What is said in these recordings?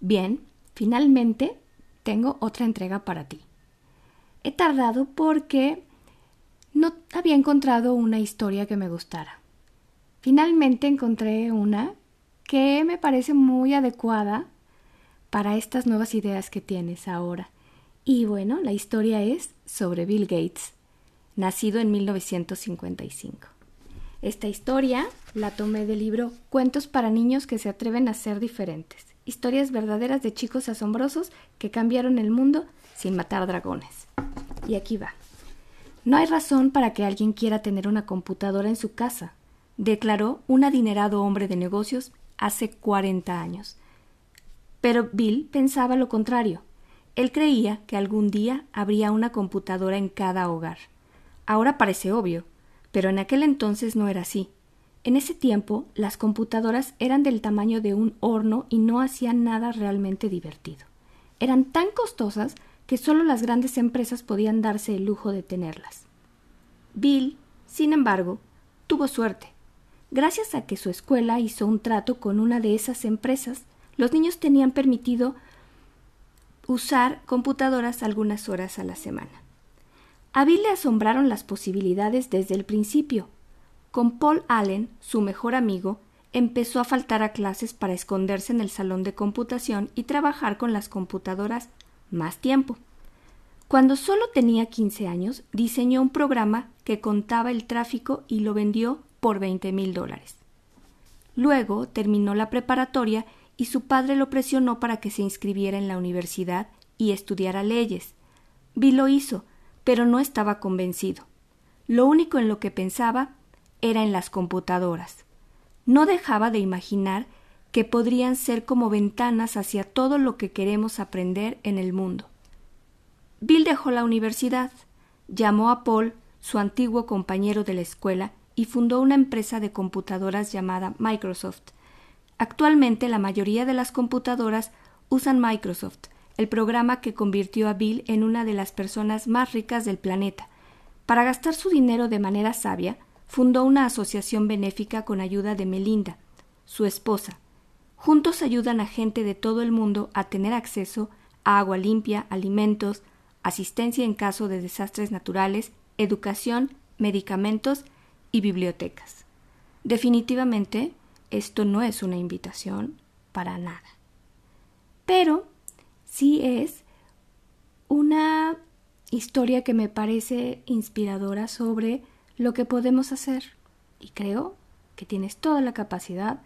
Bien, finalmente tengo otra entrega para ti. He tardado porque no había encontrado una historia que me gustara. Finalmente encontré una que me parece muy adecuada para estas nuevas ideas que tienes ahora. Y bueno, la historia es sobre Bill Gates, nacido en 1955. Esta historia la tomé del libro Cuentos para niños que se atreven a ser diferentes. Historias verdaderas de chicos asombrosos que cambiaron el mundo sin matar dragones. Y aquí va. No hay razón para que alguien quiera tener una computadora en su casa, declaró un adinerado hombre de negocios hace 40 años. Pero Bill pensaba lo contrario. Él creía que algún día habría una computadora en cada hogar. Ahora parece obvio, pero en aquel entonces no era así. En ese tiempo las computadoras eran del tamaño de un horno y no hacían nada realmente divertido. Eran tan costosas que solo las grandes empresas podían darse el lujo de tenerlas. Bill, sin embargo, tuvo suerte. Gracias a que su escuela hizo un trato con una de esas empresas, los niños tenían permitido usar computadoras algunas horas a la semana. A Bill le asombraron las posibilidades desde el principio. Con Paul Allen, su mejor amigo, empezó a faltar a clases para esconderse en el salón de computación y trabajar con las computadoras más tiempo. Cuando solo tenía 15 años, diseñó un programa que contaba el tráfico y lo vendió por veinte mil dólares. Luego terminó la preparatoria y su padre lo presionó para que se inscribiera en la universidad y estudiara leyes. Bill lo hizo, pero no estaba convencido. Lo único en lo que pensaba era en las computadoras. No dejaba de imaginar que podrían ser como ventanas hacia todo lo que queremos aprender en el mundo. Bill dejó la universidad, llamó a Paul, su antiguo compañero de la escuela, y fundó una empresa de computadoras llamada Microsoft. Actualmente la mayoría de las computadoras usan Microsoft, el programa que convirtió a Bill en una de las personas más ricas del planeta. Para gastar su dinero de manera sabia, fundó una asociación benéfica con ayuda de Melinda, su esposa. Juntos ayudan a gente de todo el mundo a tener acceso a agua limpia, alimentos, asistencia en caso de desastres naturales, educación, medicamentos y bibliotecas. Definitivamente, esto no es una invitación para nada. Pero sí es una historia que me parece inspiradora sobre lo que podemos hacer y creo que tienes toda la capacidad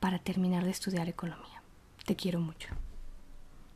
para terminar de estudiar economía. Te quiero mucho.